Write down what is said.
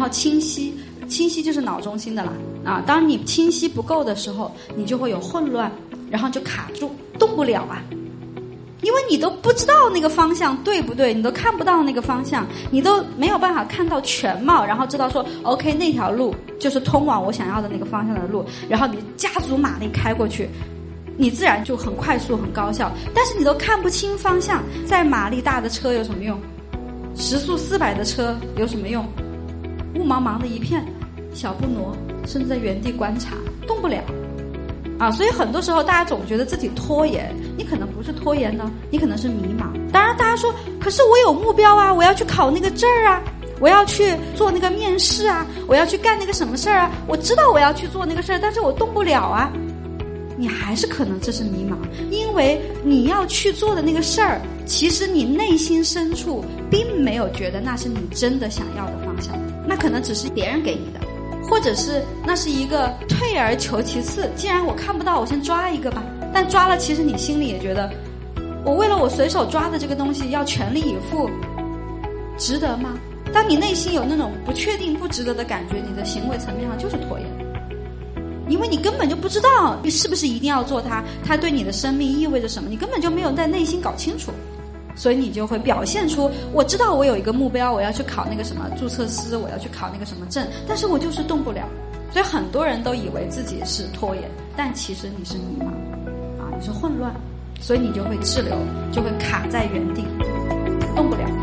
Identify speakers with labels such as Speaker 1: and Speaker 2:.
Speaker 1: 然后清晰，清晰就是脑中心的啦啊。当你清晰不够的时候，你就会有混乱，然后就卡住，动不了啊。因为你都不知道那个方向对不对，你都看不到那个方向，你都没有办法看到全貌，然后知道说，OK，那条路就是通往我想要的那个方向的路，然后你加足马力开过去，你自然就很快速、很高效。但是你都看不清方向，再马力大的车有什么用？时速四百的车有什么用？雾茫茫的一片，小布挪，甚至在原地观察，动不了。啊，所以很多时候大家总觉得自己拖延，你可能不是拖延呢，你可能是迷茫。当然，大家说，可是我有目标啊，我要去考那个证儿啊，我要去做那个面试啊，我要去干那个什么事儿啊，我知道我要去做那个事儿，但是我动不了啊。你还是可能这是迷茫，因为你要去做的那个事儿，其实你内心深处并没有觉得那是你真的想要的方向，那可能只是别人给你的。或者是那是一个退而求其次，既然我看不到，我先抓一个吧。但抓了，其实你心里也觉得，我为了我随手抓的这个东西要全力以赴，值得吗？当你内心有那种不确定、不值得的感觉，你的行为层面上就是拖延，因为你根本就不知道你是不是一定要做它，它对你的生命意味着什么，你根本就没有在内心搞清楚。所以你就会表现出，我知道我有一个目标，我要去考那个什么注册师，我要去考那个什么证，但是我就是动不了。所以很多人都以为自己是拖延，但其实你是迷茫，啊，你是混乱，所以你就会滞留，就会卡在原地，动不了。